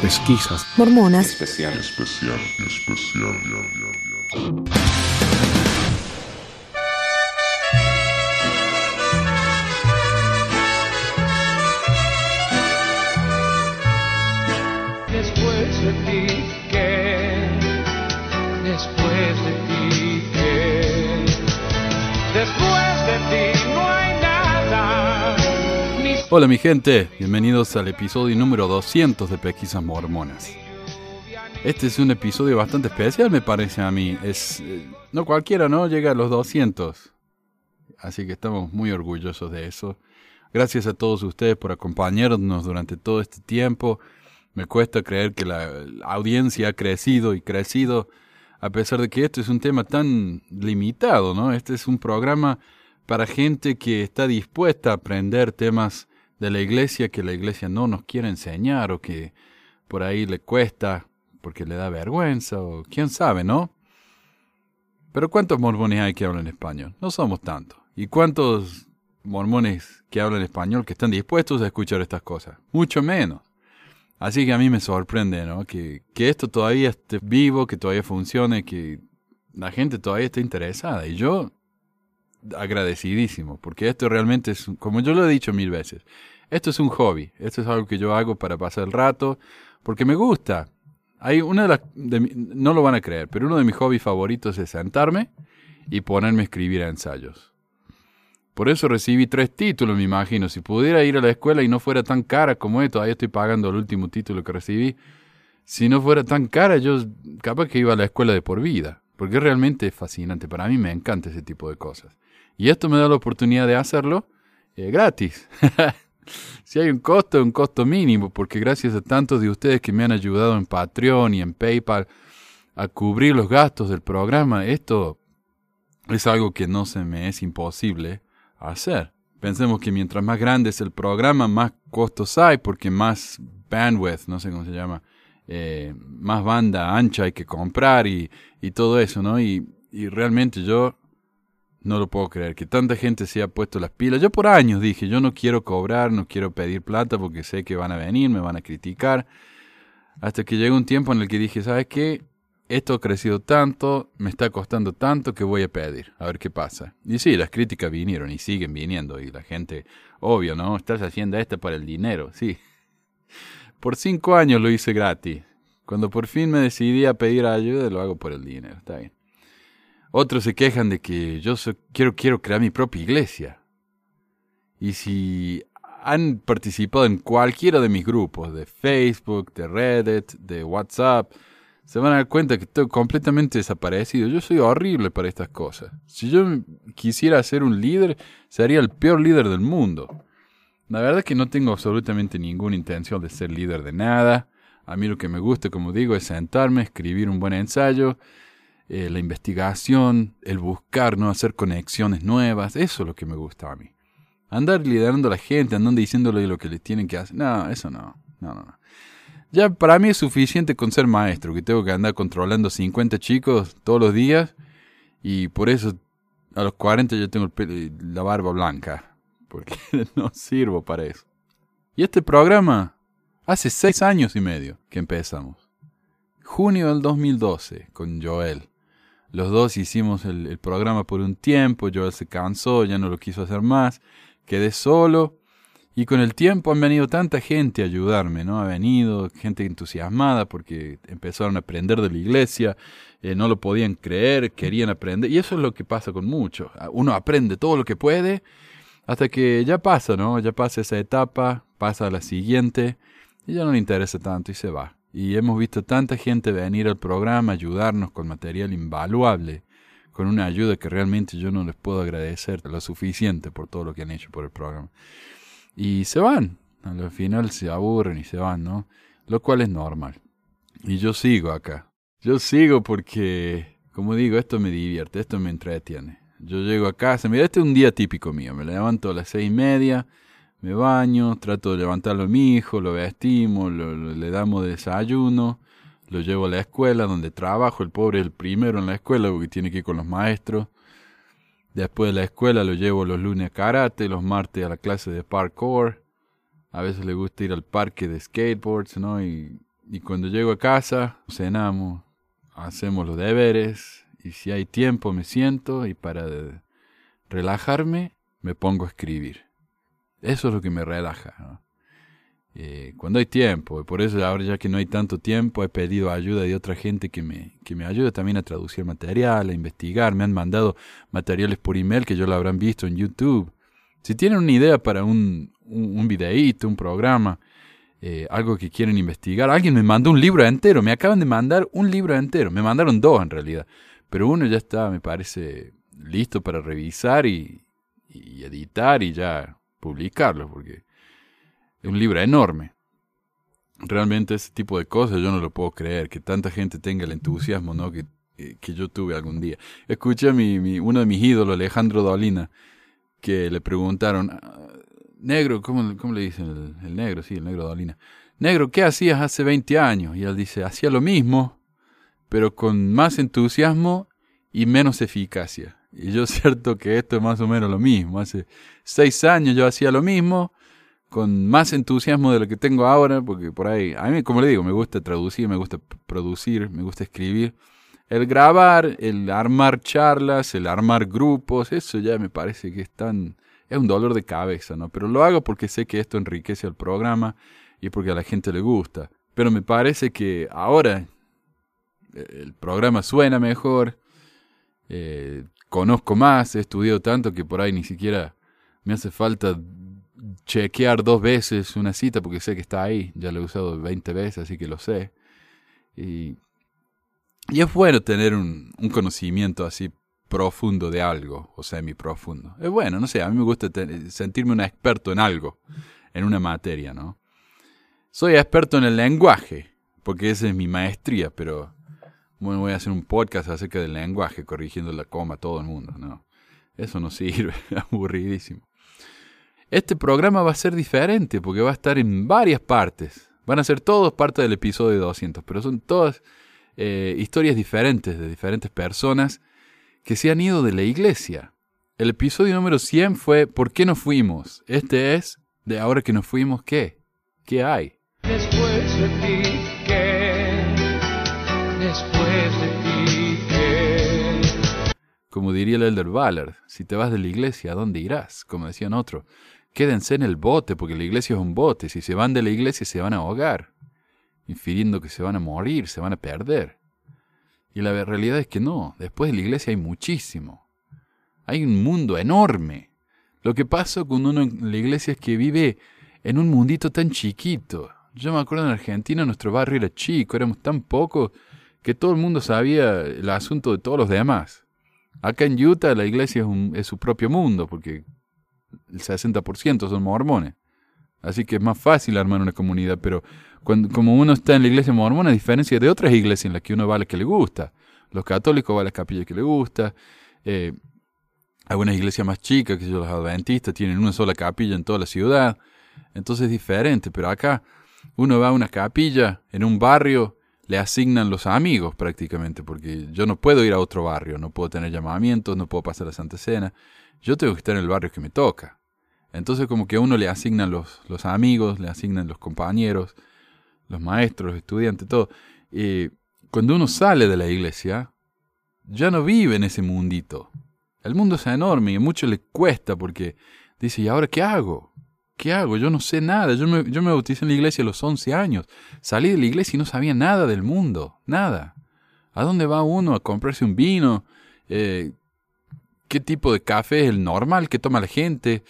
pesquisas, mormonas, especial, especial, especial. Después Hola mi gente, bienvenidos al episodio número 200 de Pesquisas Mormonas. Este es un episodio bastante especial me parece a mí. Es eh, no cualquiera, ¿no? Llega a los 200. Así que estamos muy orgullosos de eso. Gracias a todos ustedes por acompañarnos durante todo este tiempo. Me cuesta creer que la, la audiencia ha crecido y crecido a pesar de que este es un tema tan limitado, ¿no? Este es un programa para gente que está dispuesta a aprender temas de la iglesia que la iglesia no nos quiere enseñar o que por ahí le cuesta porque le da vergüenza o quién sabe, ¿no? Pero ¿cuántos mormones hay que hablan español? No somos tantos. ¿Y cuántos mormones que hablan español que están dispuestos a escuchar estas cosas? Mucho menos. Así que a mí me sorprende, ¿no? Que, que esto todavía esté vivo, que todavía funcione, que la gente todavía esté interesada. Y yo agradecidísimo, porque esto realmente es, como yo lo he dicho mil veces, esto es un hobby, esto es algo que yo hago para pasar el rato, porque me gusta. Hay una de las, de no lo van a creer, pero uno de mis hobbies favoritos es sentarme y ponerme a escribir ensayos. Por eso recibí tres títulos, me imagino. Si pudiera ir a la escuela y no fuera tan cara como es, todavía estoy pagando el último título que recibí. Si no fuera tan cara, yo capaz que iba a la escuela de por vida. Porque realmente es fascinante. Para mí me encanta ese tipo de cosas. Y esto me da la oportunidad de hacerlo eh, gratis. si hay un costo, un costo mínimo. Porque gracias a tantos de ustedes que me han ayudado en Patreon y en PayPal a cubrir los gastos del programa, esto es algo que no se me es imposible hacer. Pensemos que mientras más grande es el programa, más costos hay, porque más bandwidth, no sé cómo se llama, eh, más banda ancha hay que comprar y, y todo eso, ¿no? Y, y realmente yo no lo puedo creer, que tanta gente se ha puesto las pilas. Yo por años dije, yo no quiero cobrar, no quiero pedir plata porque sé que van a venir, me van a criticar. Hasta que llegó un tiempo en el que dije, ¿sabes qué? Esto ha crecido tanto, me está costando tanto que voy a pedir, a ver qué pasa. Y sí, las críticas vinieron y siguen viniendo y la gente, obvio, ¿no? Estás haciendo esto para el dinero, sí. Por cinco años lo hice gratis. Cuando por fin me decidí a pedir ayuda, lo hago por el dinero, está bien. Otros se quejan de que yo so- quiero, quiero crear mi propia iglesia. Y si han participado en cualquiera de mis grupos, de Facebook, de Reddit, de WhatsApp, se van a dar cuenta que estoy completamente desaparecido. Yo soy horrible para estas cosas. Si yo quisiera ser un líder, sería el peor líder del mundo. La verdad es que no tengo absolutamente ninguna intención de ser líder de nada. A mí lo que me gusta, como digo, es sentarme, escribir un buen ensayo, eh, la investigación, el buscar, no hacer conexiones nuevas. Eso es lo que me gusta a mí. Andar liderando a la gente, andando diciéndole lo que les tienen que hacer. No, eso no. No, no. Ya para mí es suficiente con ser maestro, que tengo que andar controlando 50 chicos todos los días y por eso a los 40 yo tengo pelo- la barba blanca, porque no sirvo para eso. Y este programa hace seis años y medio que empezamos. Junio del 2012 con Joel. Los dos hicimos el, programa por un tiempo, Joel se cansó, ya no lo quiso hacer más, quedé solo y con el tiempo han venido tanta gente a ayudarme, ¿no? Ha venido gente entusiasmada porque empezaron a aprender de la iglesia, eh, no lo podían creer, querían aprender. Y eso es lo que pasa con muchos. Uno aprende todo lo que puede hasta que ya pasa, ¿no? Ya pasa esa etapa, pasa a la siguiente y ya no le interesa tanto y se va. Y hemos visto tanta gente venir al programa, ayudarnos con material invaluable, con una ayuda que realmente yo no les puedo agradecer lo suficiente por todo lo que han hecho por el programa y se van. Al final se aburren y se van, ¿no? Lo cual es normal. Y yo sigo acá. Yo sigo porque, como digo, esto me divierte, esto me entretiene. Yo llego a casa, mira, este es un día típico mío. Me levanto a las seis y media, me baño, trato de levantarlo a mi hijo, lo vestimos, lo- le damos desayuno, lo llevo a la escuela donde trabajo. El pobre es el primero en la escuela porque tiene que ir con los maestros. Después de la escuela lo llevo los lunes a karate, los martes a la clase de parkour. A veces le gusta ir al parque de skateboards, ¿no? Y y cuando llego a casa, cenamos, hacemos los deberes y si hay tiempo me siento y para relajarme me pongo a escribir. Eso es lo que me relaja. Eh, cuando hay tiempo, por eso ahora ya que no hay tanto tiempo, he pedido ayuda de otra gente que me, que me ayude también a traducir material, a investigar. Me han mandado materiales por email que yo lo habrán visto en YouTube. Si tienen una idea para un, un, videíto, un programa, eh, algo que quieren investigar, alguien me mandó un libro entero, me acaban de mandar un libro entero, me mandaron dos en realidad, pero uno ya está, me parece, listo para revisar y, y editar y ya publicarlo, porque es un libro enorme. Realmente ese tipo de cosas yo no lo puedo creer, que tanta gente tenga el entusiasmo ¿no? que, que yo tuve algún día. Escuché a mi, uno de mis ídolos, Alejandro Dolina, que le preguntaron, ah, negro, ¿cómo, cómo le dicen? El, negro, sí, el negro Dolina. Negro, ¿qué hacías hace 20 años? Y él dice, hacía lo mismo, pero con más entusiasmo y menos eficacia. Y yo cierto que esto es más o menos lo mismo. Hace seis años yo hacía lo mismo, con más entusiasmo de lo que tengo ahora, porque por ahí, a mí, como le digo, me gusta traducir, me gusta producir, me gusta escribir. El grabar, el armar charlas, el armar grupos, eso ya me parece que es tan, es un dolor de cabeza, ¿no? Pero lo hago porque sé que esto enriquece el programa y porque a la gente le gusta. Pero me parece que ahora eh, el programa suena mejor, eh, conozco más, he estudiado tanto que por ahí ni siquiera me hace falta chequear dos veces una cita porque sé que está ahí, ya lo he usado 20 veces, así que lo sé. Y, es bueno tener un, un, conocimiento así profundo de algo, o semi profundo. Es bueno, no sé, a mí me gusta sentirme un experto en algo, en una materia, ¿no? Soy experto en el lenguaje, porque esa es mi maestría, pero bueno, voy a hacer un podcast acerca del lenguaje, corrigiendo la coma a todo el mundo, ¿no? Eso no sirve, aburridísimo. Este programa va a ser diferente porque va a estar en varias partes. Van a ser todos parte del episodio 200, pero son todas eh, historias diferentes de diferentes personas que se han ido de la iglesia. El episodio número 100 fue ¿Por qué nos fuimos? Este es de ahora que nos fuimos, ¿qué? ¿Qué hay? Después Como diría el Elder Ballard, si te vas de la iglesia, ¿a dónde irás? Como decían otros quédense en el bote, porque la iglesia es un bote. Si se van de la iglesia se van a ahogar, infiriendo que se van a morir, se van a perder. Y la realidad es que no, después de la iglesia hay muchísimo. Hay un mundo enorme. Lo que pasa con uno en la iglesia es que vive en un mundito tan chiquito. Yo me acuerdo en Argentina nuestro barrio era chico, éramos tan pocos que todo el mundo sabía el asunto de todos los demás. Acá en Utah la iglesia es, es su propio mundo, porque el 60% son mormones. Así que es más fácil armar una comunidad, pero cuando, como uno está en la iglesia mormona, a diferencia de otras iglesias en las que uno va a la que le gusta, los católicos van a las capillas que le gusta, eh, algunas iglesias más chicas, que son los adventistas, tienen una sola capilla en toda la ciudad, entonces es diferente, pero acá uno va a una capilla en un barrio, le asignan los amigos prácticamente, porque yo no puedo ir a otro barrio, no puedo tener llamamientos, no puedo pasar la Santa Cena, yo tengo que estar en el barrio que me toca. Entonces como que a uno le asignan los, los amigos, le asignan los compañeros, los maestros, los estudiantes, todo. Y cuando uno sale de la iglesia, ya no vive en ese mundito. El mundo es enorme y a mucho le cuesta porque dice, ¿y ahora qué hago? ¿Qué hago? Yo no sé nada. Yo me, yo me bauticé en la iglesia a los 11 años. Salí de la iglesia y no sabía nada del mundo. Nada. ¿A dónde va uno a comprarse un vino? Eh, qué tipo de café es el normal que toma la gente.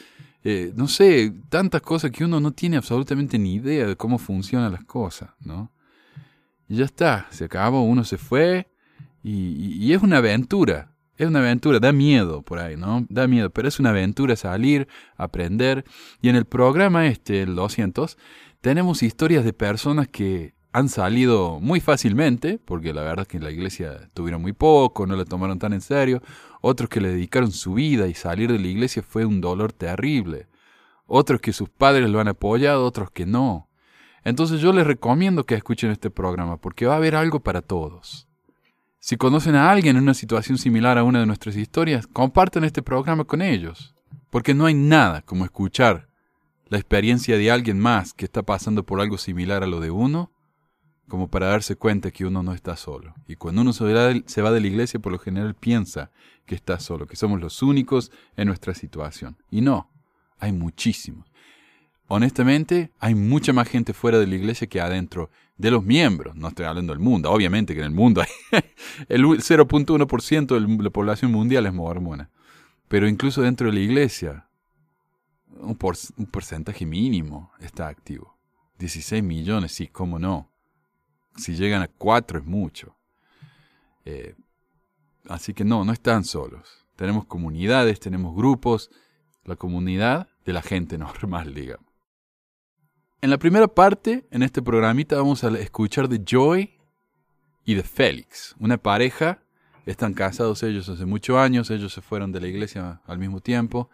Eh, no sé, tantas cosas que uno no tiene absolutamente ni idea de cómo funcionan las cosas, ¿no? Y ya está, se acabó, uno se fue y, y, es una aventura, es una aventura, da miedo por ahí, ¿no? Da miedo, pero es una aventura salir, aprender. Y en el programa este, el 200, tenemos historias de personas que han salido muy fácilmente, porque la verdad es que en la iglesia tuvieron muy poco, no la tomaron tan en serio, otros que le dedicaron su vida y salir de la iglesia fue un dolor terrible, otros que sus padres lo han apoyado, otros que no. Entonces yo les recomiendo que escuchen este programa, porque va a haber algo para todos. Si conocen a alguien en una situación similar a una de nuestras historias, compartan este programa con ellos, porque no hay nada como escuchar la experiencia de alguien más que está pasando por algo similar a lo de uno como para darse cuenta que uno no está solo. Y cuando uno se va, de, la iglesia, por lo general piensa que está solo, que somos los únicos en nuestra situación. Y no, hay muchísimos. Honestamente, hay mucha más gente fuera de la iglesia que adentro de los miembros. No estoy hablando del mundo. Obviamente que en el mundo hay el 0.1% de la población mundial es mormona. Pero incluso dentro de la iglesia, un, porcentaje mínimo está activo. 16 millones, sí, cómo no si llegan a cuatro es mucho. Eh, así que no, no están solos. Tenemos comunidades, tenemos grupos, la comunidad de la gente normal, digamos. En la primera parte, en este programita, vamos a escuchar de Joy y de Félix, una pareja. Están casados ellos hace muchos años, ellos se fueron de la iglesia al mismo tiempo.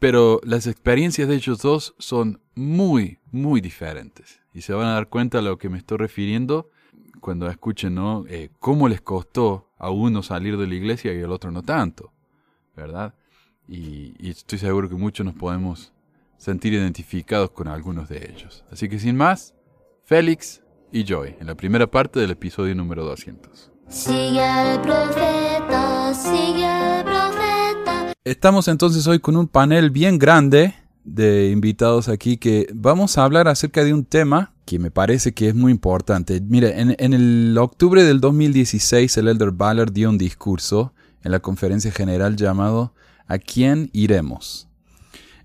Pero las experiencias de ellos dos son muy, muy diferentes. Y se van a dar cuenta a lo que me estoy refiriendo cuando escuchen, ¿no? Eh, cómo les costó a uno salir de la iglesia y al otro no tanto, ¿verdad? Y, y estoy seguro que muchos nos podemos sentir identificados con algunos de ellos. Así que sin más, Félix y Joy, en la primera parte del episodio número 200. Sigue al profeta, sigue al profeta. Estamos entonces hoy con un panel bien grande de invitados aquí que vamos a hablar acerca de un tema que me parece que es muy importante. Mire, en, en el octubre del 2016 el Elder Ballard dio un discurso en la conferencia general llamado ¿A quién iremos?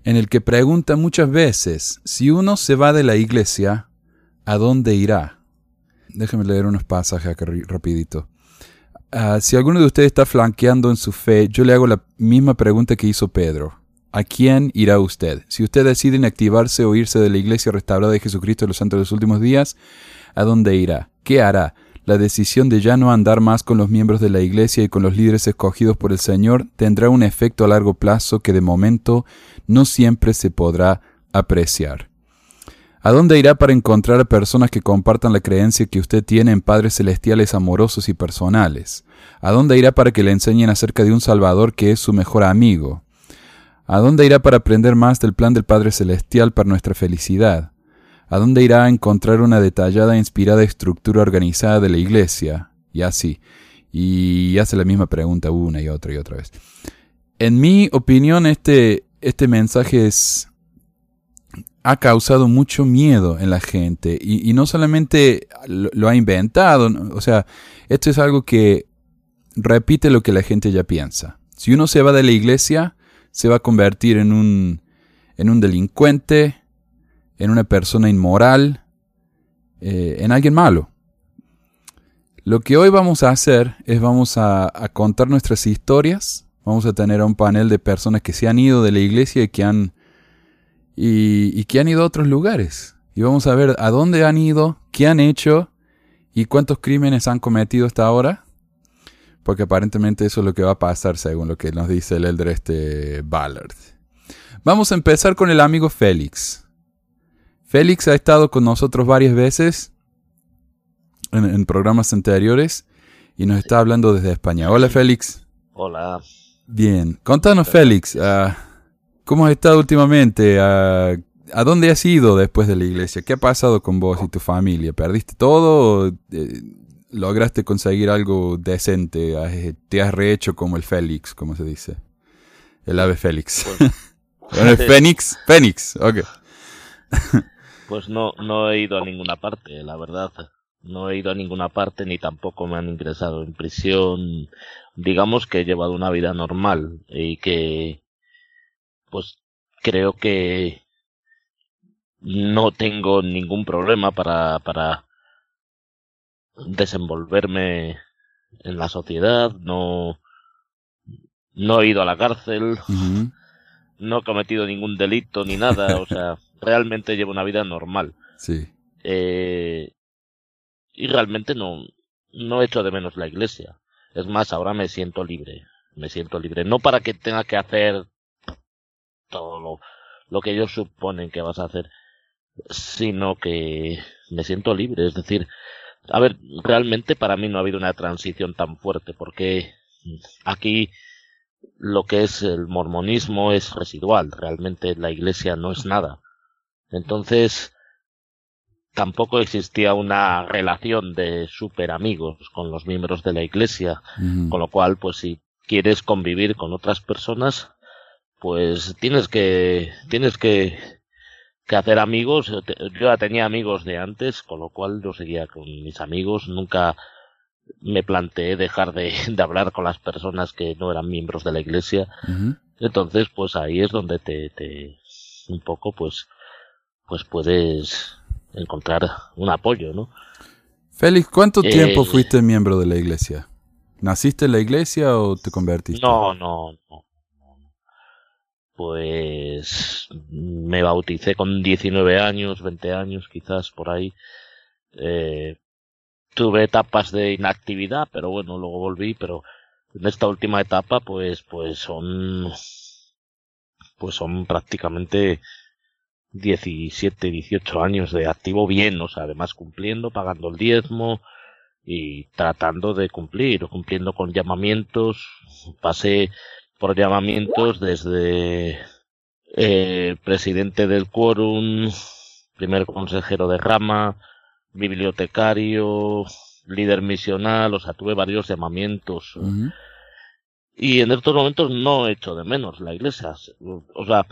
En el que pregunta muchas veces, si uno se va de la iglesia, ¿a dónde irá? Déjeme leer unos pasajes acá rapidito. Ah, si alguno de ustedes está flanqueando en su fe, yo le hago la misma pregunta que hizo Pedro. ¿A quién irá usted? Si usted decide inactivarse o irse de la iglesia restaurada de Jesucristo de los santos de los últimos días, ¿a dónde irá? ¿Qué hará? La decisión de ya no andar más con los miembros de la iglesia y con los líderes escogidos por el Señor tendrá un efecto a largo plazo que de momento no siempre se podrá apreciar. ¿A dónde irá para encontrar a personas que compartan la creencia que usted tiene en padres celestiales amorosos y personales? ¿A dónde irá para que le enseñen acerca de un Salvador que es su mejor amigo? ¿A dónde irá para aprender más del plan del Padre Celestial para nuestra felicidad? ¿A dónde irá a encontrar una detallada e inspirada estructura organizada de la Iglesia? Y así. Y hace la misma pregunta una y otra y otra vez. En mi opinión, este, este mensaje es, ha causado mucho miedo en la gente. Y, no solamente lo, lo, ha inventado, o sea, esto es algo que repite lo que la gente ya piensa. Si uno se va de la iglesia, se va a convertir en un, en un delincuente, en una persona inmoral, eh, en alguien malo. Lo que hoy vamos a hacer es vamos a, contar nuestras historias, vamos a tener un panel de personas que se han ido de la iglesia y que han, y, y que han ido a otros lugares. Y vamos a ver a dónde han ido, qué han hecho y cuántos crímenes han cometido hasta ahora porque aparentemente eso es lo que va a pasar según lo que nos dice el elder este Ballard. Vamos a empezar con el amigo Félix. Félix ha estado con nosotros varias veces en, programas anteriores y nos está hablando desde España. Hola Félix. Hola. Bien, contanos Félix, ah, ¿cómo has estado últimamente? Ah, ¿A dónde has ido después de la iglesia? ¿Qué ha pasado con vos y tu familia? ¿Perdiste todo? Eh, lograste conseguir algo decente, te has rehecho como el Félix, como se dice. El ave Félix. Pues, el Fénix, Fénix, ok. pues no, no he ido a ninguna parte, la verdad. No he ido a ninguna parte ni tampoco me han ingresado en prisión. Digamos que he llevado una vida normal y que, pues creo que no tengo ningún problema para, para desenvolverme en la sociedad, no, no he ido a la cárcel, no he cometido ningún delito ni nada, o sea, realmente llevo una vida normal. Sí. Eh, y realmente no, no he hecho de menos la iglesia. Es más, ahora me siento libre, me siento libre. No para que tenga que hacer todo lo, lo que ellos suponen que vas a hacer, sino que me siento libre. Es decir, a ver, realmente para mí no ha habido una transición tan fuerte porque aquí lo que es el mormonismo es residual, realmente la iglesia no es nada. Entonces, tampoco existía una relación de super amigos con los miembros de la iglesia, con lo cual, pues si quieres convivir con otras personas, pues tienes que, tienes que, que hacer amigos. Yo ya tenía amigos de antes, con lo cual yo seguía con mis amigos, nunca me planteé dejar de, de hablar con las personas que no eran miembros de la iglesia. Entonces, pues ahí es donde te, te un poco, pues, pues puedes encontrar un apoyo, ¿no? Félix, ¿cuánto Eh, tiempo fuiste miembro de la iglesia? ¿Naciste en la iglesia o te convertiste? No, no, no. Pues me bauticé con 19 años, 20 años, quizás por ahí. Eh, tuve etapas de inactividad, pero bueno, luego volví, pero en esta última etapa, pues, pues son, pues son prácticamente 17, 18 años de activo bien, o sea, además cumpliendo, pagando el diezmo y tratando de cumplir, cumpliendo con llamamientos. Pasé por llamamientos desde eh, presidente del quórum, primer consejero de rama, bibliotecario, líder misional, o sea, tuve varios llamamientos. Y en estos momentos no echo de menos la iglesia. O sea,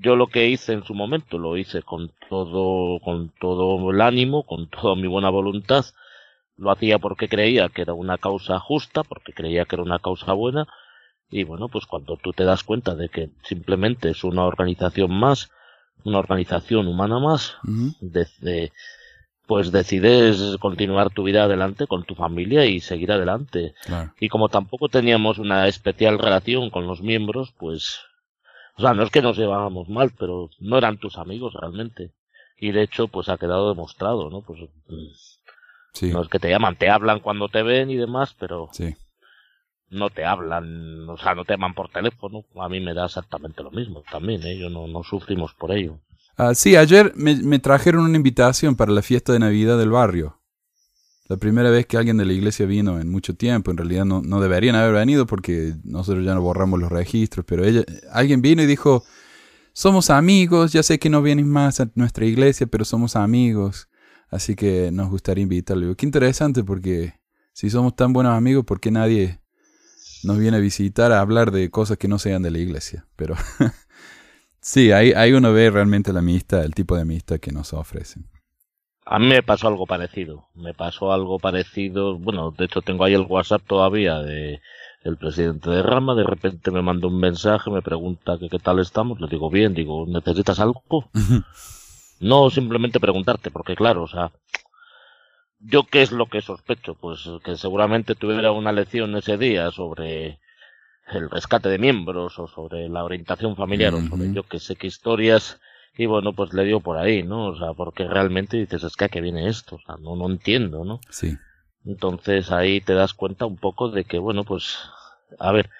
yo lo que hice en su momento lo hice con todo, con todo el ánimo, con toda mi buena voluntad. Lo hacía porque creía que era una causa justa, porque creía que era una causa buena. Y bueno, pues cuando tú te das cuenta de que simplemente es una organización más, una organización humana más, desde, pues decides continuar tu vida adelante con tu familia y seguir adelante. Claro. Y como tampoco teníamos una especial relación con los miembros, pues, o sea, no es que nos llevábamos mal, pero no eran tus amigos realmente. Y de hecho, pues ha quedado demostrado, ¿no? Pues Sí, no es que te llaman, te hablan cuando te ven y demás, pero sí. no te hablan, o sea, no te llaman por teléfono. A mí me da exactamente lo mismo también, ¿eh? Yo no, no sufrimos por ello. Ah, sí, ayer me, me trajeron una invitación para la fiesta de Navidad del barrio. La primera vez que alguien de la iglesia vino en mucho tiempo. En realidad no, no deberían haber venido porque nosotros ya no borramos los registros. Pero ella, alguien vino y dijo, somos amigos, ya sé que no vienes más a nuestra iglesia, pero somos amigos. Así que nos gustaría invitarle. Qué interesante porque si somos tan buenos amigos, ¿por qué nadie nos viene a visitar a hablar de cosas que no sean de la iglesia? Pero sí, ahí, ahí uno ve realmente la amistad, el tipo de amistad que nos ofrecen. A mí me pasó algo parecido. Me pasó algo parecido. Bueno, de hecho tengo ahí el WhatsApp todavía de el presidente de Rama. De repente me manda un mensaje, me pregunta que qué tal estamos. Le digo bien, digo, ¿necesitas algo? no simplemente preguntarte, porque claro, o sea, yo qué es lo que sospecho, pues que seguramente tuviera una lección ese día sobre el rescate de miembros o sobre la orientación familiar o sobre yo que sé qué historias y bueno, pues le dio por ahí, ¿no? O sea, porque realmente dices, es que a qué viene esto, o sea, no, no entiendo, ¿no? Sí. Entonces ahí te das cuenta un poco de que, bueno, pues, a ver,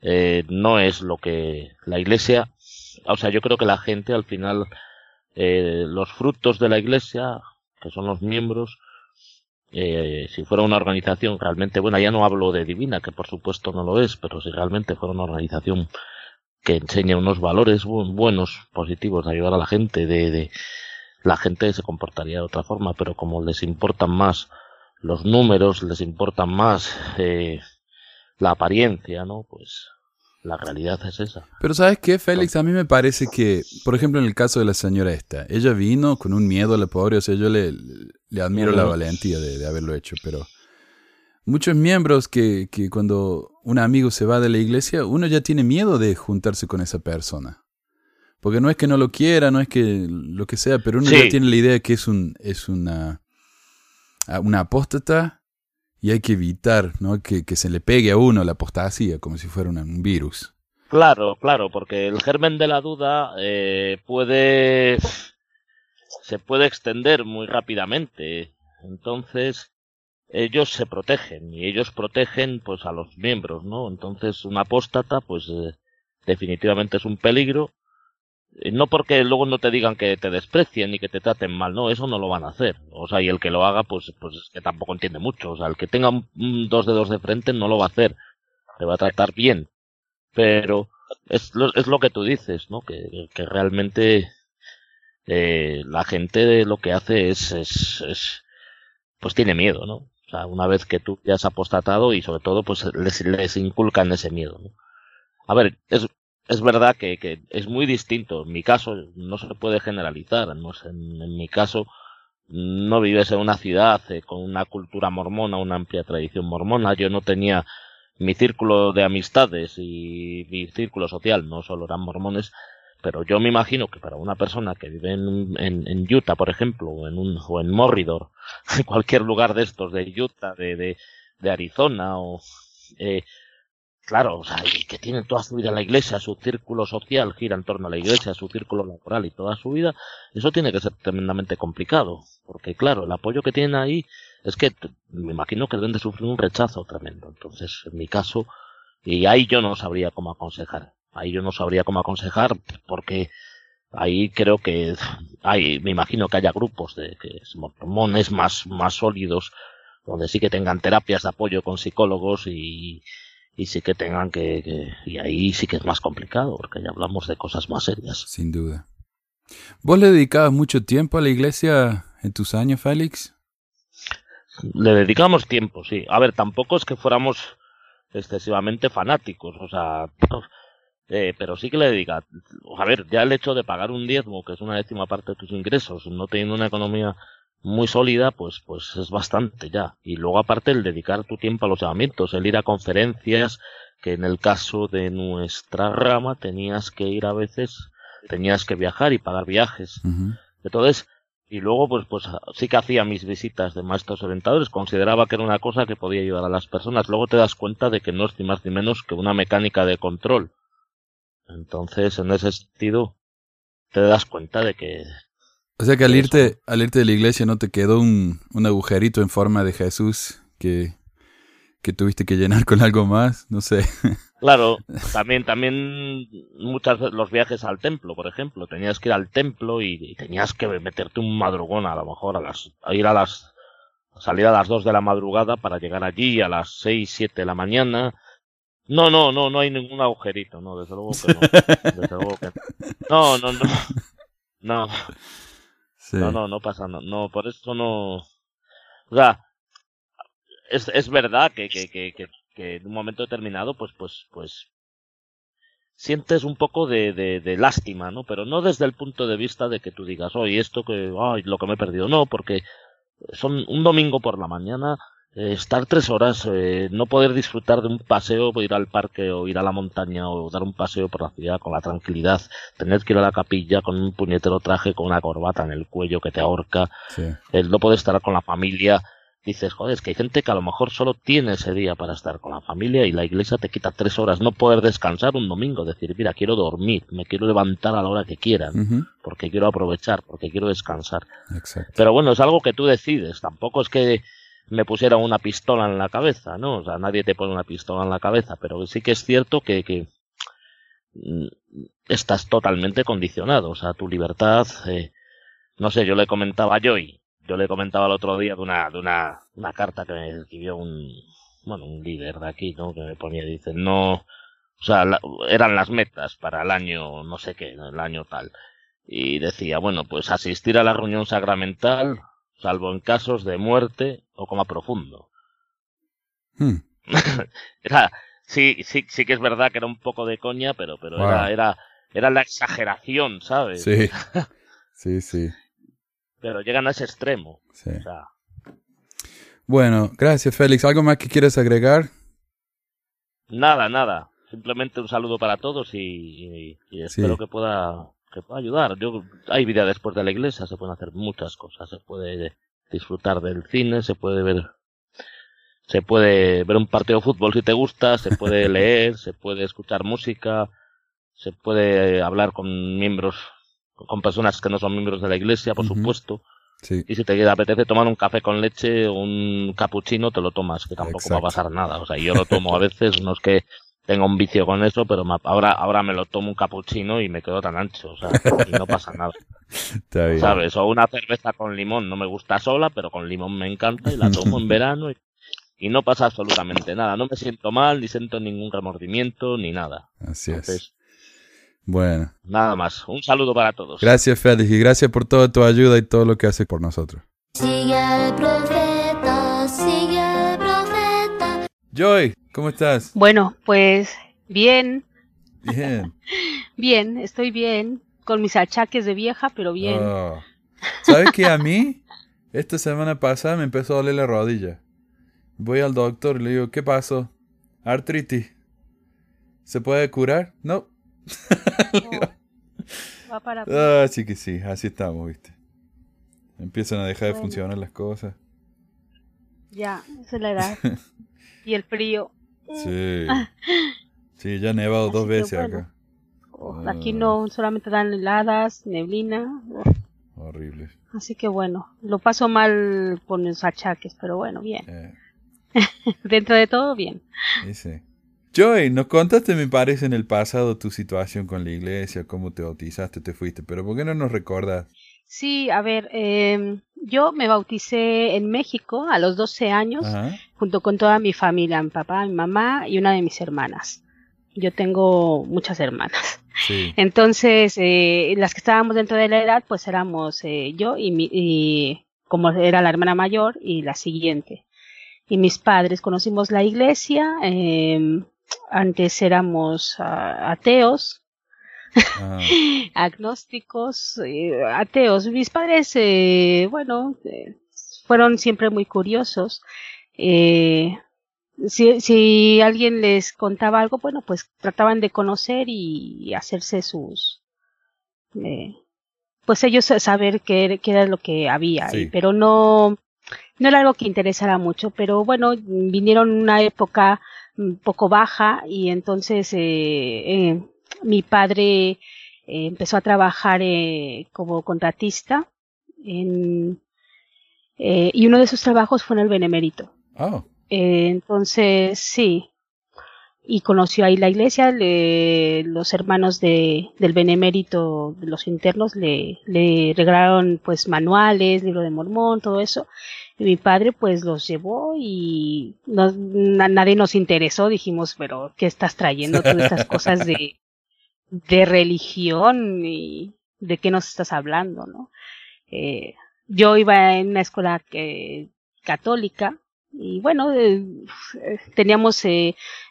eh, no es lo que la iglesia, o sea, yo creo que la gente al final, eh, los frutos de la iglesia, que son los miembros, eh, si fuera una organización realmente buena, ya no hablo de divina, que por supuesto no lo es, pero si realmente fuera una organización que enseña unos valores bu- buenos, positivos, de ayudar a la gente, de, de la gente se comportaría de otra forma, pero como les importan más los números, les importan más eh, la apariencia, ¿no? Pues la realidad es esa. Pero ¿sabes qué, Félix? A mí me parece que, por ejemplo, en el caso de la señora esta, ella vino con un miedo a la pobre, o sea, yo le, le admiro la valentía de, de haberlo hecho, pero muchos miembros que, que cuando un amigo se va de la iglesia, uno ya tiene miedo de juntarse con esa persona. Porque no es que no lo quiera, no es que lo que sea, pero uno Sí. ya tiene la idea de que es un es una apóstata y hay que evitar ¿no? que, que se le pegue a uno la apostasía como si fuera un virus. Claro, claro, porque el germen de la duda eh, puede se puede extender muy rápidamente. Entonces ellos se protegen y ellos protegen pues a los miembros, ¿no? Entonces un apóstata pues eh, definitivamente es un peligro. Eh, No porque luego no te digan que te desprecien ni que te traten mal, no, eso no lo van a hacer. O sea, y el que lo haga, pues, pues es que tampoco entiende mucho. O sea, el que tenga un- dos dedos de frente no lo va a hacer. Le va a tratar bien. Pero es lo, es lo que tú dices, ¿no? Que, que realmente eh, la gente lo que hace es, es, es, pues tiene miedo, ¿no? O sea, una vez que tú ya has apostatado y sobre todo, pues les, les inculcan ese miedo. A ver, es, es verdad que, que es muy distinto. En mi caso, no se puede generalizar. No en, en mi caso, no vives en una ciudad eh, con una cultura mormona, una amplia tradición mormona. Yo no tenía mi círculo de amistades y mi círculo social, no solo eran mormones, pero yo me imagino que para una persona que vive en, en, en Utah, por ejemplo, o en, un, o en Morridor, en cualquier lugar de estos, de Utah, de, de, de Arizona, o, eh, claro, o sea, que tiene toda su vida en la iglesia, su círculo social gira en torno a la iglesia, su círculo laboral y toda su vida, eso tiene que ser tremendamente complicado, porque claro, el apoyo que tienen ahí es que me imagino que deben de sufrir un rechazo tremendo. Entonces, en mi caso, y ahí yo no sabría cómo aconsejar. Ahí yo no sabría cómo aconsejar porque ahí creo que hay, me imagino que haya grupos de que es mormones más, más sólidos donde sí que tengan terapias de apoyo con psicólogos y, y sí que tengan que, que, y ahí sí que es más complicado porque ya hablamos de cosas más serias. Sin duda. ¿Vos le dedicabas mucho tiempo a la iglesia en tus años, Félix? Le dedicamos tiempo, sí. A ver, tampoco es que fuéramos excesivamente fanáticos, o sea, eh, pero sí que le dedica. A ver, ya el hecho de pagar un diezmo, que es una décima parte de tus ingresos, no teniendo una economía muy sólida, pues, pues es bastante ya. Y luego aparte el dedicar tu tiempo a los llamamientos, el ir a conferencias, que en el caso de nuestra rama tenías que ir a veces, tenías que viajar y pagar viajes. Entonces, y luego pues pues sí que hacía mis visitas de maestros orientadores, consideraba que era una cosa que podía ayudar a las personas. Luego te das cuenta de que no es ni más ni menos que una mecánica de control. Entonces, en ese sentido, te das cuenta de que O sea que al irte, al irte de la iglesia no te quedó un, un agujerito en forma de Jesús que, que tuviste que llenar con algo más, no sé. Claro, también, también muchas veces los viajes al templo, por ejemplo, tenías que ir al templo y, y tenías que meterte un madrugón a lo mejor a las, a ir a las, a salir a las dos de la madrugada para llegar allí a las seis, siete de la mañana. No, no, no, no hay ningún agujerito, no, desde luego que no, desde luego que no, no, no, no, Sí. no, no, no pasa, no, no, por eso no, o sea, es, es verdad que, que, que, que, que en un momento determinado, pues, pues, pues, sientes un poco de, de, de lástima, ¿no? Pero no desde el punto de vista de que tú digas, oye, esto que, ay, lo que me he perdido, no, porque son un domingo por la mañana, eh, estar tres horas, eh, no poder disfrutar de un paseo, ir al parque o ir a la montaña o dar un paseo por la ciudad con la tranquilidad, tener que ir a la capilla con un puñetero traje con una corbata en el cuello que te ahorca, Sí. el no poder estar con la familia, dices, joder, es que hay gente que a lo mejor solo tiene ese día para estar con la familia y la iglesia te quita tres horas, no poder descansar un domingo, decir, mira, quiero dormir, me quiero levantar a la hora que quieran, porque quiero aprovechar, porque quiero descansar. Exacto. Pero bueno, es algo que tú decides, tampoco es que me pusieran una pistola en la cabeza, ¿no? O sea, nadie te pone una pistola en la cabeza, pero sí que es cierto que, que mm, estás totalmente condicionado, o sea, tu libertad, eh, no sé, yo le comentaba a Joy, yo le comentaba el otro día de una, de una, una carta que me escribió un, bueno, un líder de aquí, ¿no? Que me ponía, dice, no, o sea, la- eran las metas para el año, no sé qué, el año tal. Y decía, bueno, pues asistir a la reunión sacramental, salvo en casos de muerte o coma profundo. Hmm. Era, sí, sí, sí que es verdad que era un poco de coña, pero, pero Wow. era, era, era la exageración, ¿sabes? Sí. Sí, sí. Pero llegan a ese extremo. sí. O sea, Bueno, gracias Félix. ¿Algo más que quieras agregar? nada, nada. Simplemente un saludo para todos y, y- y espero Sí. que pueda, que pueda ayudar. Yo, hay vida después de la iglesia, se pueden hacer muchas cosas. Se puede disfrutar del cine, se puede ver, se puede ver un partido de fútbol si te gusta, se puede leer, se puede escuchar música, se puede hablar con miembros, con personas que no son miembros de la iglesia, por supuesto. Sí. Y si te apetece tomar un café con leche o un cappuccino, te lo tomas, que tampoco va a pasar nada. O sea, yo lo tomo a veces, no es que tenga un vicio con eso, pero me- ahora, ahora me lo tomo un cappuccino y me quedo tan ancho, o sea, y no pasa nada, Está bien. ¿sabes? O una cerveza con limón, no me gusta sola, pero con limón me encanta y la tomo en verano y, y no pasa absolutamente nada. No me siento mal, ni siento ningún remordimiento, ni nada. Así es. Bueno, Nada más. Un saludo para todos. gracias Félix y gracias por toda tu ayuda y todo lo que haces por nosotros. Sigue Joy, ¿cómo estás? Bueno, pues bien, Bien. bien, estoy bien, con mis achaques de vieja, pero bien. Oh. ¿Sabes qué? A mí, esta semana pasada me empezó a doler la rodilla. Voy al doctor y le digo, ¿qué pasó? Artritis. ¿Se puede curar? No. Va para Ah, sí que sí, así estamos, viste. Empiezan a dejar de funcionar las cosas. ya, esa es la edad. y el frío. Sí. Sí, ya ha nevado Así dos veces bueno. acá. Oh, Ah. Aquí no solamente dan heladas, neblina. oh, Horrible. Así que bueno, lo paso mal con los achaques, pero bueno, bien. Eh, Dentro de todo, bien. ese. Joy, nos contaste, me parece, en el pasado tu situación con la iglesia, cómo te bautizaste, te fuiste, pero ¿por qué no nos recordas? Sí, a ver, eh, yo me bauticé en México a los 12 años. Ajá. junto con toda mi familia, mi papá, mi mamá y una de mis hermanas. Yo tengo muchas hermanas. Sí. Entonces, eh, las que estábamos dentro de la edad, pues éramos eh, yo y, mi, y como era la hermana mayor y la siguiente. Y mis padres conocimos la iglesia. eh, antes éramos ah, ateos, Ajá. agnósticos, eh, ateos. Mis padres, eh, bueno, eh, fueron siempre muy curiosos. Eh, si, si alguien les contaba algo, bueno, pues trataban de conocer y, hacerse sus, eh, pues ellos saber qué, era- qué era lo que había, Sí. pero no, no era algo que interesara mucho, pero bueno, vinieron una época un poco baja y entonces eh, mi padre eh, empezó a trabajar eh, como contratista en, eh, y uno de sus trabajos fue en el Benemérito. Oh, Eh, entonces, sí. Y conoció ahí la iglesia, le- los hermanos de, del Benemérito, de los internos, le, le regalaron pues manuales, libro de mormón, todo eso. Y mi padre pues los llevó y no- na- nadie nos interesó, dijimos, pero ¿qué estás trayendo todas estas cosas de, de religión y de qué nos estás hablando, no? Eh, yo iba en una escuela eh, católica y bueno, eh, eh, teníamos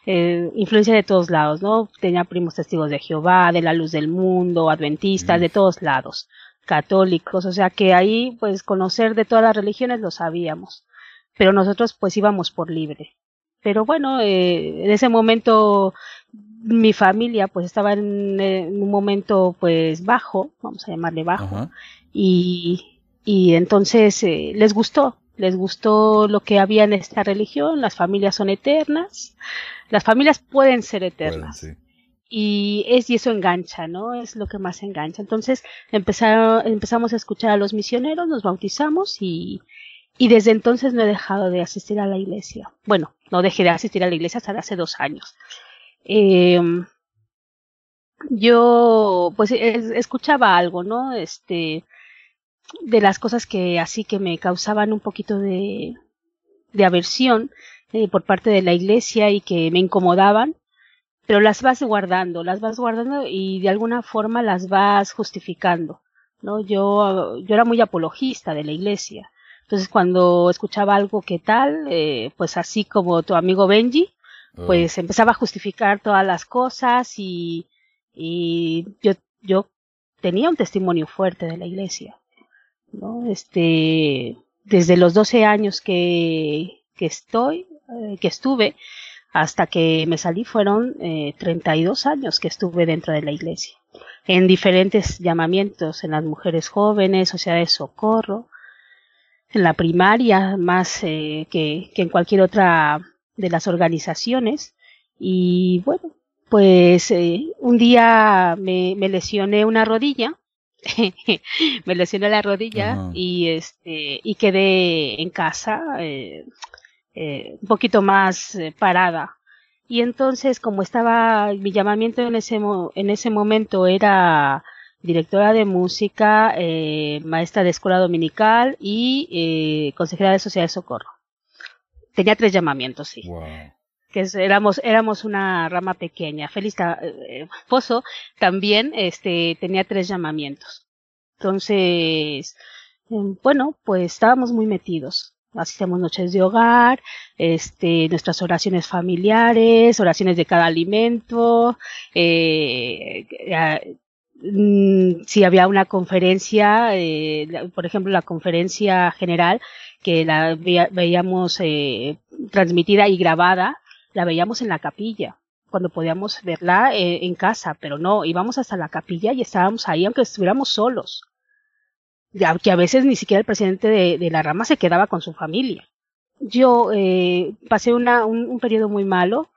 influencia de todos lados, ¿no? Tenía primos testigos de Jehová, de la luz del mundo, adventistas, Mm. de todos lados, católicos, o sea que ahí pues conocer de todas las religiones lo sabíamos, pero nosotros pues íbamos por libre. Pero bueno, en ese momento mi familia pues estaba en, en un momento pues bajo, vamos a llamarle bajo, ajá. y, y entonces eh, les gustó, les gustó lo que había en esta religión, las familias son eternas, las familias pueden ser eternas sí. y es y eso engancha, ¿no? Es lo que más engancha. Entonces empezaron, empezamos a escuchar a los misioneros, nos bautizamos y, y desde entonces no he dejado de asistir a la iglesia. Bueno, no dejé de asistir a la iglesia hasta hace dos años. Eh, yo pues es- escuchaba algo, ¿no? Este de las cosas que así que me causaban un poquito de, de aversión eh, por parte de la iglesia y que me incomodaban, pero las vas guardando, las vas guardando y de alguna forma las vas justificando, ¿no? Yo, yo era muy apologista de la iglesia. Entonces cuando escuchaba algo que tal, eh, pues así como tu amigo Benji, pues empezaba a justificar todas las cosas y, y yo, yo tenía un testimonio fuerte de la iglesia, ¿no? Este, desde los 12 años que, que estoy, eh, que estuve, hasta que me salí fueron eh, 32 años que estuve dentro de la iglesia, en diferentes llamamientos, en las mujeres jóvenes, sea, de socorro, en la primaria, más eh, que, que en cualquier otra de las organizaciones. Y bueno, pues eh, un día me, me lesioné una rodilla. me lesioné la rodilla y este y quedé en casa eh, eh, un poquito más parada y entonces como estaba mi llamamiento en ese mo- en ese momento era directora de música maestra de escuela dominical y consejera de sociedad de socorro tenía tres llamamientos sí wow. que es- éramos, éramos una rama pequeña. Félix eh, Pozo también este, tenía tres llamamientos. Entonces, eh, bueno, pues estábamos muy metidos. Hacíamos noches de hogar, este, nuestras oraciones familiares, oraciones de cada alimento, eh, eh, mm, si había una conferencia, eh, por ejemplo, la conferencia general, que la veía- veíamos eh, transmitida y grabada, la veíamos en la capilla, cuando podíamos verla eh, en casa, pero no, íbamos hasta la capilla y estábamos ahí aunque estuviéramos solos. Ya que a veces ni siquiera el presidente de, la rama se quedaba con su familia. Yo eh, pasé una, un, un periodo muy malo.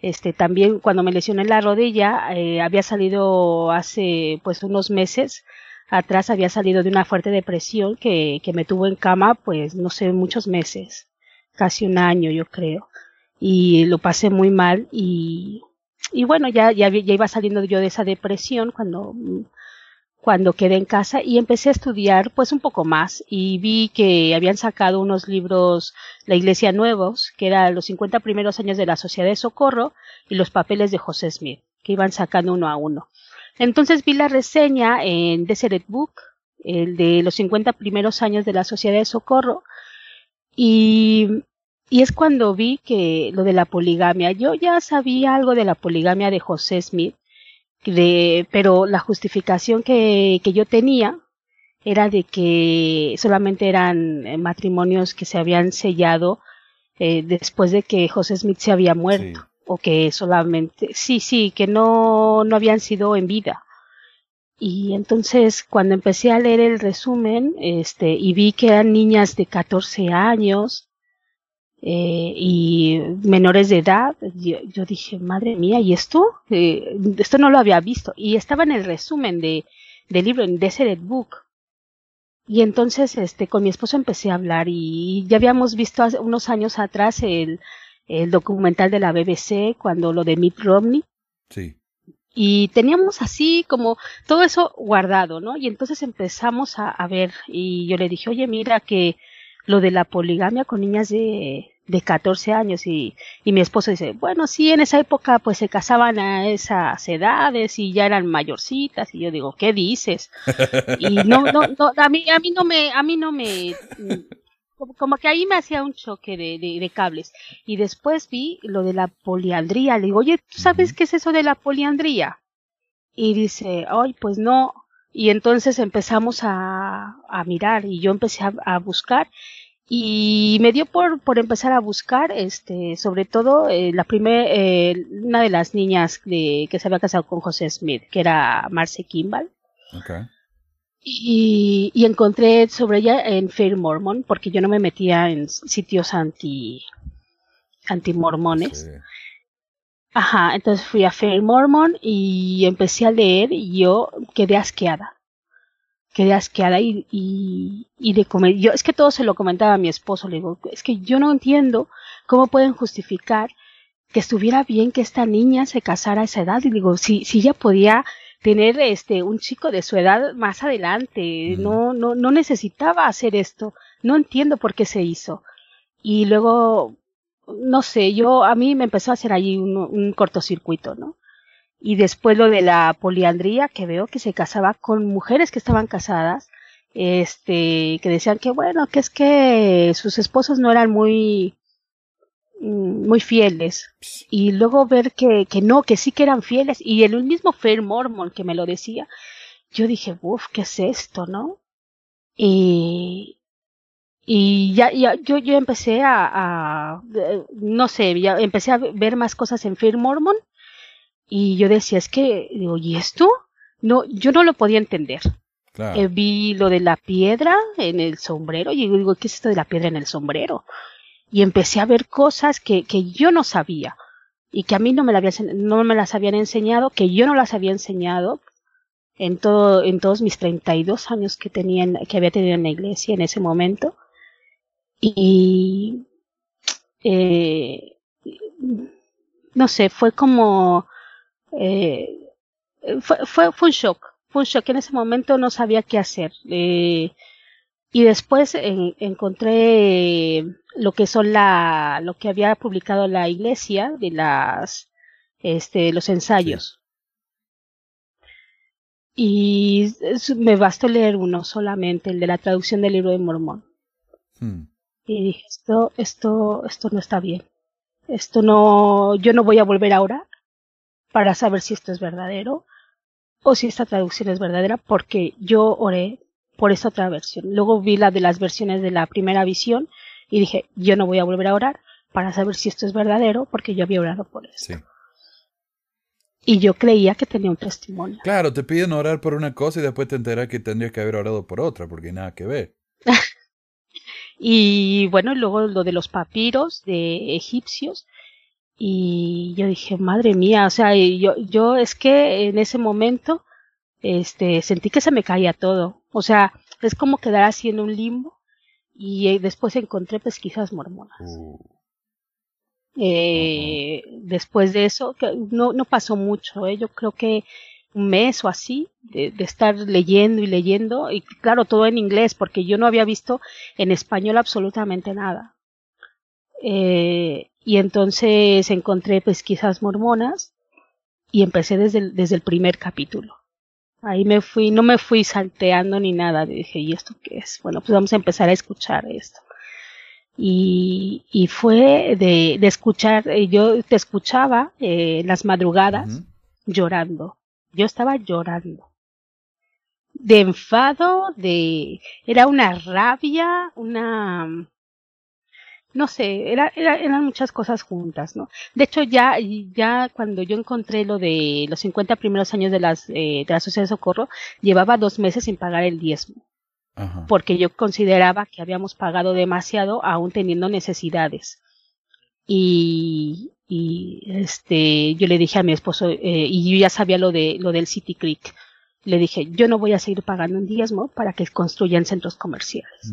Este, también cuando me lesioné la rodilla, había salido hace pues unos meses atrás, había salido de una fuerte depresión que, que me tuvo en cama pues no sé, muchos meses, casi un año yo creo. Y lo pasé muy mal y, y bueno, ya, ya, ya iba saliendo yo de esa depresión cuando cuando quedé en casa y empecé a estudiar pues un poco más y vi que habían sacado unos libros La Iglesia Nuevos, que eran los 50 primeros años de la Sociedad de Socorro y los papeles de José Smith, que iban sacando uno a uno. Entonces vi la reseña en Deseret Book, el de los 50 primeros años de la Sociedad de Socorro y y es cuando vi que lo de la poligamia, yo ya sabía algo de la poligamia de José Smith, de, pero la justificación que, que yo tenía era de que solamente eran eh, matrimonios que se habían sellado eh, después de que José Smith se había muerto. O que solamente sí sí que no no habían sido en vida y entonces cuando empecé a leer el resumen este y vi que eran niñas de 14 años eh, y menores de edad, yo, dije, madre mía, ¿y esto? Eh, esto no lo había visto. Y estaba en el resumen de, del libro, en Deseret Book. Y entonces, este, con mi esposo empecé a hablar y ya habíamos visto hace unos años atrás el, el documental de la BBC cuando lo de Mitt Romney Sí. y teníamos así como todo eso guardado, ¿no? Y entonces empezamos a, a ver y yo le dije, oye, mira que lo de la poligamia con niñas de, de 14 años y, y mi esposo dice, bueno, sí, en esa época pues se casaban a esas edades y ya eran mayorcitas y yo digo, ¿qué dices? Y no, no, no, a mí, a mí no me, a mí no me, como, como que ahí me hacía un choque de, de, de cables. Y después vi lo de la poliandría. Le digo, oye, ¿tú sabes qué es eso de la poliandría? Y dice, ay, pues no. Y entonces empezamos a, a mirar y yo empecé a, a buscar y me dio por, por empezar a buscar, este, sobre todo, eh, la primer, eh, una de las niñas de, que se había casado con José Smith, que era Marcy Kimball. Ok. Y, y encontré sobre ella en Fair Mormon, porque yo no me metía en sitios anti, antimormones. Sí. Ajá, entonces fui a Fair Mormon y empecé a leer y yo quedé asqueada. Quedé asqueada y, y, y de comer. Yo, es que todo se lo comentaba a mi esposo. Le digo, es que yo no entiendo cómo pueden justificar que estuviera bien que esta niña se casara a esa edad. Y digo, si, si ella podía tener este un chico de su edad más adelante, no, no, no necesitaba hacer esto. No entiendo por qué se hizo. Y luego, no sé, yo, a mí me empezó a hacer allí un, un cortocircuito, ¿no? Y después lo de la poliandría, que veo que se casaba con mujeres que estaban casadas, este, que decían que bueno, que es que sus esposos no eran muy, muy fieles. Y luego ver que, que no, que sí que eran fieles. Y el mismo Fair Mormon que me lo decía, yo dije, uff, ¿qué es esto, no? Y, y ya, ya yo, yo empecé a, a, no sé, ya empecé a ver más cosas en Fair Mormon y yo decía, es que, digo, ¿y esto? No, yo no lo podía entender. Claro. Eh, vi lo de la piedra en el sombrero y digo, ¿qué es esto de la piedra en el sombrero? Y empecé a ver cosas que, que yo no sabía y que a mí no me, la no me las habían enseñado, que yo no las había enseñado en todo, en todos mis 32 años que tenía, en- que había tenido en la iglesia en ese momento. Y, eh, no sé, fue como, eh, fue, fue, fue un shock, fue un shock. En ese momento no sabía qué hacer. Eh, Y después en- encontré lo que son la, lo que había publicado la iglesia de las, este, los ensayos. Y me bastó leer uno solamente, el de la traducción del libro de Mormón. Hmm. Y dije, esto, esto, esto no está bien. Esto no, yo no voy a volver a orar para saber si esto es verdadero o si esta traducción es verdadera porque yo oré por esta otra versión. Luego vi la de las versiones de la primera visión y dije, yo no voy a volver a orar para saber si esto es verdadero porque yo había orado por eso. Sí. Y yo creía que tenía un testimonio. Claro, te piden orar por una cosa y después te enteras que tendrías que haber orado por otra, porque nada que ver. Y bueno, luego lo de los papiros de egipcios. Y yo dije, madre mía, o sea, yo, yo es que en ese momento, este, sentí que se me caía todo. O sea, es como quedar así en un limbo. Y eh, después encontré pesquisas mormonas. Uh, Eh, Después de eso, que no, no pasó mucho, ¿eh? yo creo que un mes o así de, de estar leyendo y leyendo, y claro, todo en inglés, porque yo no había visto en español absolutamente nada. Eh, y entonces encontré pesquisas mormonas y empecé desde el, desde el primer capítulo. Ahí me fui, no me fui salteando ni nada, dije, ¿y esto qué es? Bueno, pues vamos a empezar a escuchar esto y, y fue de, de escuchar, eh, yo te escuchaba eh, las madrugadas llorando. Yo estaba llorando. De enfado, de, era una rabia, una, no sé, era, era- eran muchas cosas juntas, ¿no? De hecho, ya, ya cuando yo encontré lo de los 50 primeros años de las, eh, de la Sociedad de Socorro, llevaba dos meses sin pagar el diezmo Ajá. porque yo consideraba que habíamos pagado demasiado aún teniendo necesidades. Y, y este, yo le dije a mi esposo, eh, y yo ya sabía lo de, lo del City Creek. Le dije, yo no voy a seguir pagando un diezmo para que construyan centros comerciales.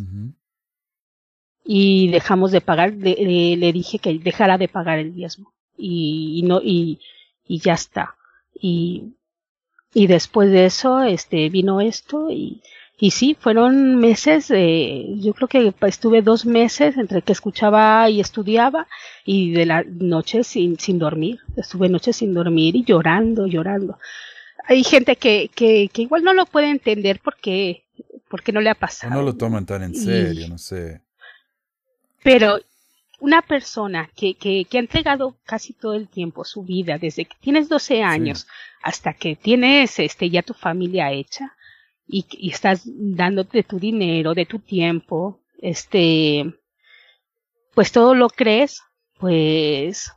Y dejamos de pagar, le, le- le dije que dejara de pagar el diezmo. Y, y no, y, y ya está. Y, y después de eso, este, vino esto y, y sí, fueron meses, eh, yo creo que estuve dos meses entre que escuchaba y estudiaba y de la noche sin, sin dormir. Estuve noches sin dormir y llorando, llorando. Hay gente que, que, que igual no lo puede entender porque, porque no le ha O pasado. no lo toman tan en Y- serio, no sé. Pero una persona que, que, que ha entregado casi todo el tiempo su vida, desde que tienes 12 años hasta que tienes este, ya tu familia hecha y, y estás dándote tu dinero, de tu tiempo, este, pues todo lo crees, pues,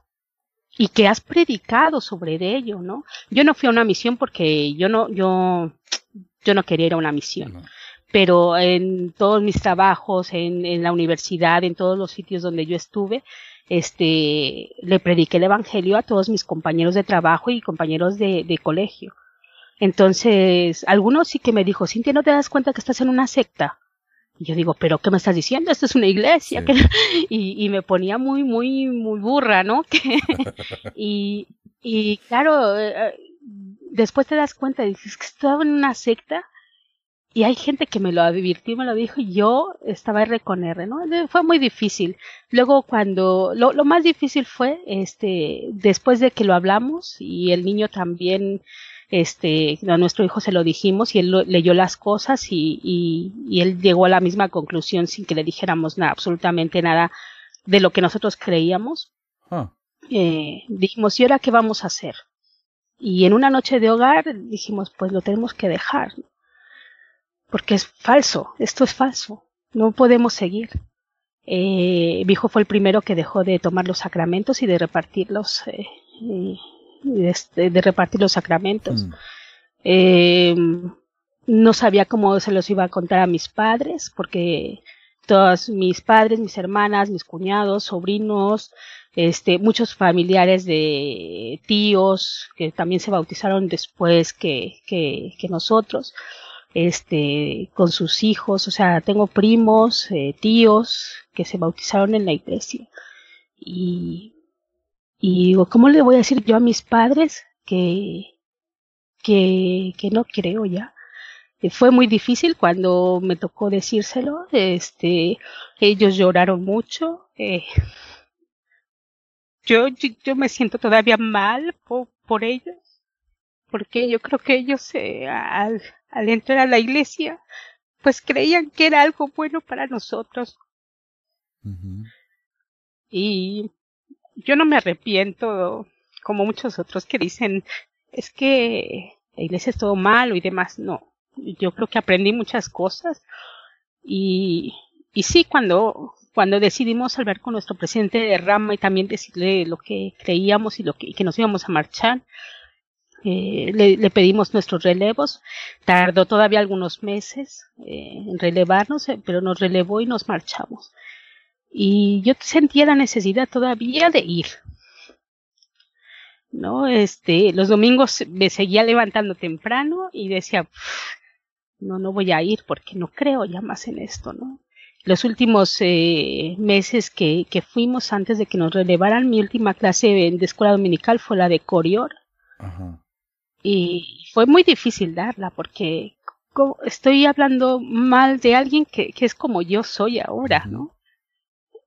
y que has predicado sobre ello, ¿no? Yo no fui a una misión porque yo no, yo, yo no quería ir a una misión No. Pero en todos mis trabajos, en, en la universidad, en todos los sitios donde yo estuve, este, le prediqué el evangelio a todos mis compañeros de trabajo y compañeros de, de colegio. Entonces, algunos sí que me dijo, Cintia, ¿no te das cuenta que estás en una secta? Y yo digo, ¿pero qué me estás diciendo? Esto es una iglesia. Sí. Y, y me ponía muy, muy, muy burra, ¿no? Y, y claro, eh, eh, después te das cuenta, dices que estaba en una secta y hay gente que me lo advirtió, me lo dijo y yo estaba R con R, ¿no? Fue muy difícil. Luego cuando, lo, lo más difícil fue, este, después de que lo hablamos y el niño también, este, a nuestro hijo se lo dijimos y él lo- leyó las cosas y, y, y él llegó a la misma conclusión sin que le dijéramos nada, absolutamente nada de lo que nosotros creíamos Ah, eh, dijimos, ¿y ahora qué vamos a hacer? Y en una noche de hogar dijimos, pues lo tenemos que dejar, ¿no? Porque es falso, esto es falso, no podemos seguir. Eh, mi hijo fue el primero que dejó de tomar los sacramentos y de repartirlos, eh, de, este- de repartir los sacramentos. mm, Eh, no sabía cómo se los iba a contar a mis padres, porque todos mis padres, mis hermanas, mis cuñados, sobrinos, este, muchos familiares de tíos que también se bautizaron después que, que, que nosotros, este, con sus hijos, o sea, tengo primos, eh, tíos que se bautizaron en la iglesia. Y, y ¿cómo le voy a decir yo a mis padres que, que, que no creo ya? Eh, Fue muy difícil cuando me tocó decírselo. Este, ellos lloraron mucho. eh, yo, yo, yo me siento todavía mal por, por ellos, porque yo creo que ellos eh, al, al entrar a la iglesia, pues creían que era algo bueno para nosotros. Y yo no me arrepiento, como muchos otros que dicen, es que la iglesia es todo malo y demás. No, yo creo que aprendí muchas cosas. Y, y sí, cuando, cuando decidimos hablar con nuestro presidente de rama y también decirle lo que creíamos y lo que, y que nos íbamos a marchar, eh, le, pedimos nuestros relevos. Tardó todavía algunos meses eh, en relevarnos, eh, pero nos relevó y nos marchamos. Y yo sentía la necesidad todavía de ir. ¿No? Este, los domingos me seguía levantando temprano y decía, "Pff, no, no voy a ir porque no creo ya más en esto, ¿no? Los últimos eh, meses que, que fuimos antes de que nos relevaran, mi última clase de escuela dominical fue la de Corior Ajá. Y fue muy difícil darla porque estoy hablando mal de alguien que, que es como yo soy ahora. ¿no?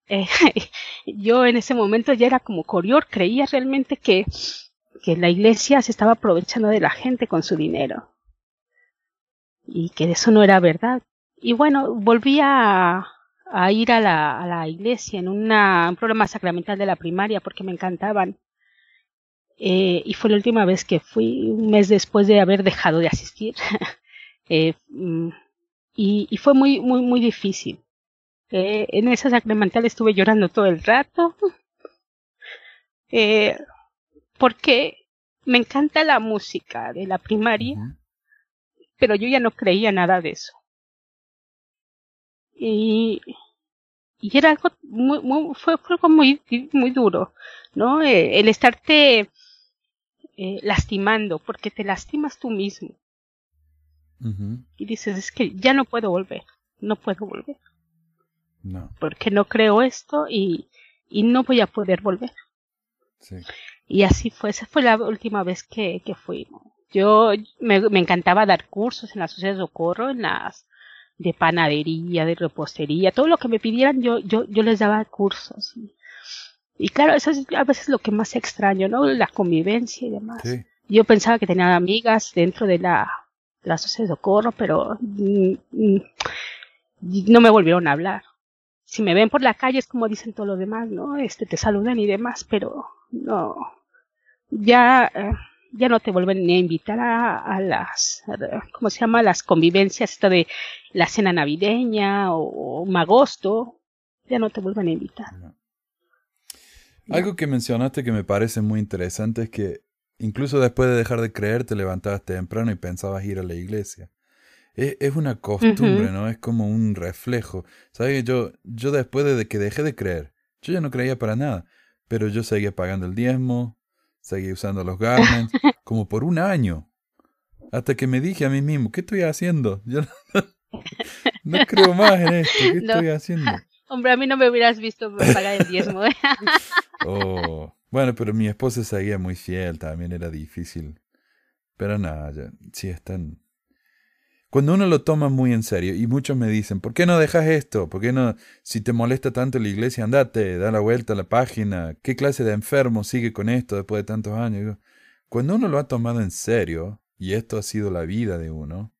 Eh, yo en ese momento ya era como Corior, creía realmente que, que la iglesia se estaba aprovechando de la gente con su dinero y que eso no era verdad. Y bueno, volví a, a ir a la, a la iglesia en una, un programa sacramental de la primaria porque me encantaban. Eh, y fue la última vez que fui, un mes después de haber dejado de asistir. Eh, mm, y, y fue muy, muy, muy difícil. Eh, en esa sacramental estuve llorando todo el rato. Eh, porque me encanta la música de la primaria, pero yo ya no creía nada de eso. Y, y era algo muy, muy fue, fue algo muy, muy duro, ¿no? Eh, el estarte eh, lastimando, porque te lastimas tú mismo. Y dices, es que ya no puedo volver, no puedo volver, No, porque no creo esto y, y no voy a poder volver. sí. Y así fue, esa fue la última vez que, que fui. Yo me, me encantaba dar cursos en la sociedad de socorro, en las de panadería, de repostería, todo lo que me pidieran yo, yo, yo les daba cursos. Y, claro, eso es a veces lo que más extraño, ¿no? La convivencia y demás. Sí. Yo pensaba que tenía amigas dentro de la, de la sociedad de socorro, pero mm, mm, no me volvieron a hablar. Si me ven por la calle es como dicen todos los demás, ¿no? Este, te saludan y demás, pero no, ya, eh, ya no te vuelven ni a invitar a, a las, a- ¿cómo se llama? Las convivencias, esta de la cena navideña o, o un agosto, ya no te vuelven a invitar. No. Algo que mencionaste que me parece muy interesante es que incluso después de dejar de creer te levantabas temprano y pensabas ir a la iglesia. Es, es una costumbre. ¿no? Es como un reflejo. ¿Sabes? Yo, yo después de que dejé de creer, yo ya no creía para nada, pero yo seguía pagando el diezmo, seguía usando los garments, como por un año. Hasta que me dije a mí mismo, ¿qué estoy haciendo? Yo no, no creo más en esto, ¿qué No. estoy haciendo? Hombre, a mí no me hubieras visto pagar el diezmo. ¿eh? Oh, bueno, pero mi esposa seguía muy fiel, también era difícil. Pero nada, ya, sí están. Cuando uno lo toma muy en serio, y muchos me dicen, ¿por qué no dejas esto? ¿Por qué no, si te molesta tanto la iglesia, andate, da la vuelta a la página? ¿Qué clase de enfermo sigue con esto después de tantos años? Cuando uno lo ha tomado en serio, y esto ha sido la vida de uno,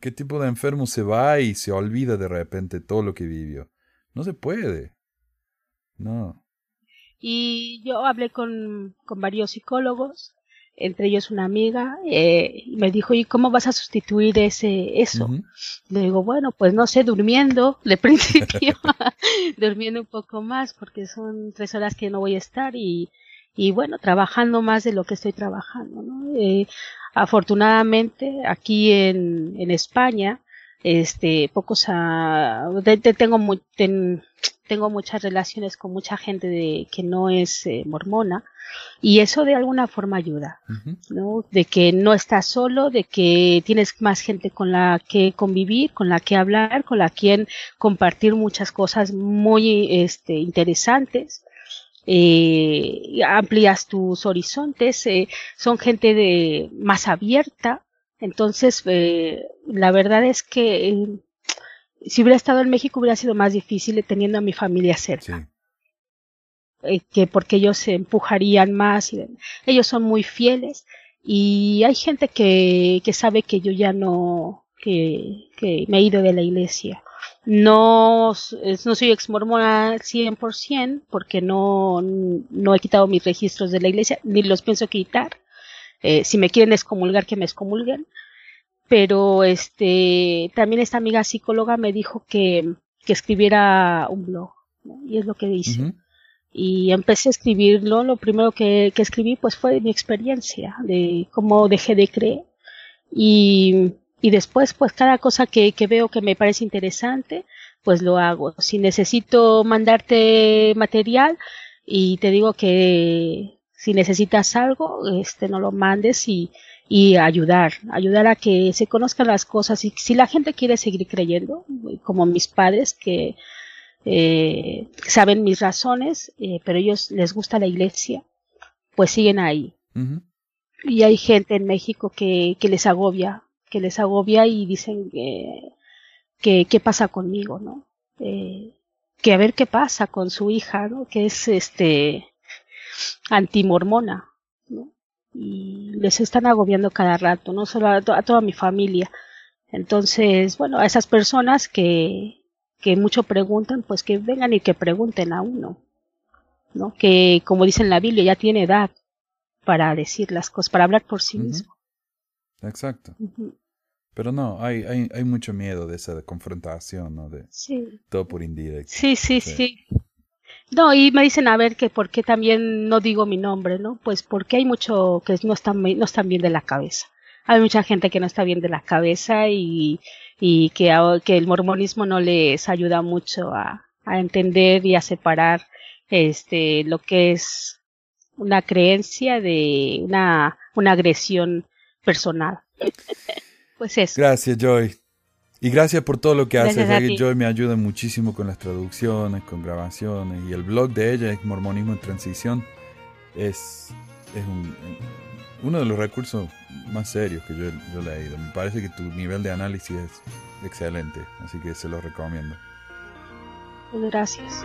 ¿qué tipo de enfermo se va y se olvida de repente todo lo que vivió? No se puede. No. Y yo hablé con, con varios psicólogos, entre ellos una amiga, eh, y me dijo, ¿y cómo vas a sustituir ese, eso? Le digo, bueno, pues no sé, durmiendo, de principio, durmiendo un poco más, porque son tres horas que no voy a estar y, y bueno, trabajando más de lo que estoy trabajando, ¿no? Eh, afortunadamente, aquí en, en España, este, pocos, ah, de- de- tengo, mu- ten- tengo muchas relaciones con mucha gente de, que no es eh, mormona, y eso de alguna forma ayuda. De que no estás solo, de que tienes más gente con la que convivir, con la que hablar, con la quien compartir muchas cosas muy este, interesantes. Eh, amplías tus horizontes, eh, son gente de más abierta, Entonces, eh, la verdad es que eh, si hubiera estado en México hubiera sido más difícil teniendo a mi familia cerca. Sí. eh, que porque ellos se empujarían más y ellos son muy fieles y hay gente que, que sabe que yo ya no que, que me he ido de la iglesia no, no soy ex mormona 100% porque no, no he quitado mis registros de la iglesia ni los pienso quitar Eh, si me quieren excomulgar que me excomulguen pero este también esta amiga psicóloga me dijo que, que escribiera un blog ¿no? y es lo que hice y empecé a escribirlo. Lo primero que, que escribí pues fue mi experiencia de cómo dejé de creer y, y después pues cada cosa que, que veo que me parece interesante pues lo hago. Si necesito mandarte material y te digo que si necesitas algo este no lo mandes y, y ayudar, ayudar a que se conozcan las cosas y si la gente quiere seguir creyendo como mis padres que eh, saben mis razones, eh, pero ellos les gusta la iglesia, pues siguen ahí. Y hay gente en México que, que les agobia, que les agobia y dicen que, que qué pasa conmigo, ¿no? Eh, que a ver qué pasa con su hija, ¿no? Que es este antimormona, ¿no? Y les están agobiando cada rato, no solo a, to- a toda mi familia. Entonces, bueno, a esas personas que, que mucho preguntan, pues que vengan y que pregunten a uno, ¿no? Que como dice en la Biblia, ya tiene edad para decir las cosas, para hablar por sí mismo. Exacto. Pero no, hay, hay, hay mucho miedo de esa confrontación, ¿no? De Sí, todo por indirecto. sí, sí, Sí. sí. No, y me dicen a ver que por qué también no digo mi nombre, ¿no? Pues porque hay mucho que no están, no están bien de la cabeza. Hay mucha gente que no está bien de la cabeza y, y que el mormonismo no les ayuda mucho a, a entender y a separar este lo que es una creencia de una, una agresión personal. Pues eso. Gracias, Joy. Y gracias por todo lo que haces. Ti. Joy me ayuda muchísimo con las traducciones, con grabaciones. Y el blog de ella es Mormonismo en Transición. Es, es un- uno de los recursos más serios que yo, yo he leído. Me parece que tu nivel de análisis es excelente. Así que se lo recomiendo. Gracias.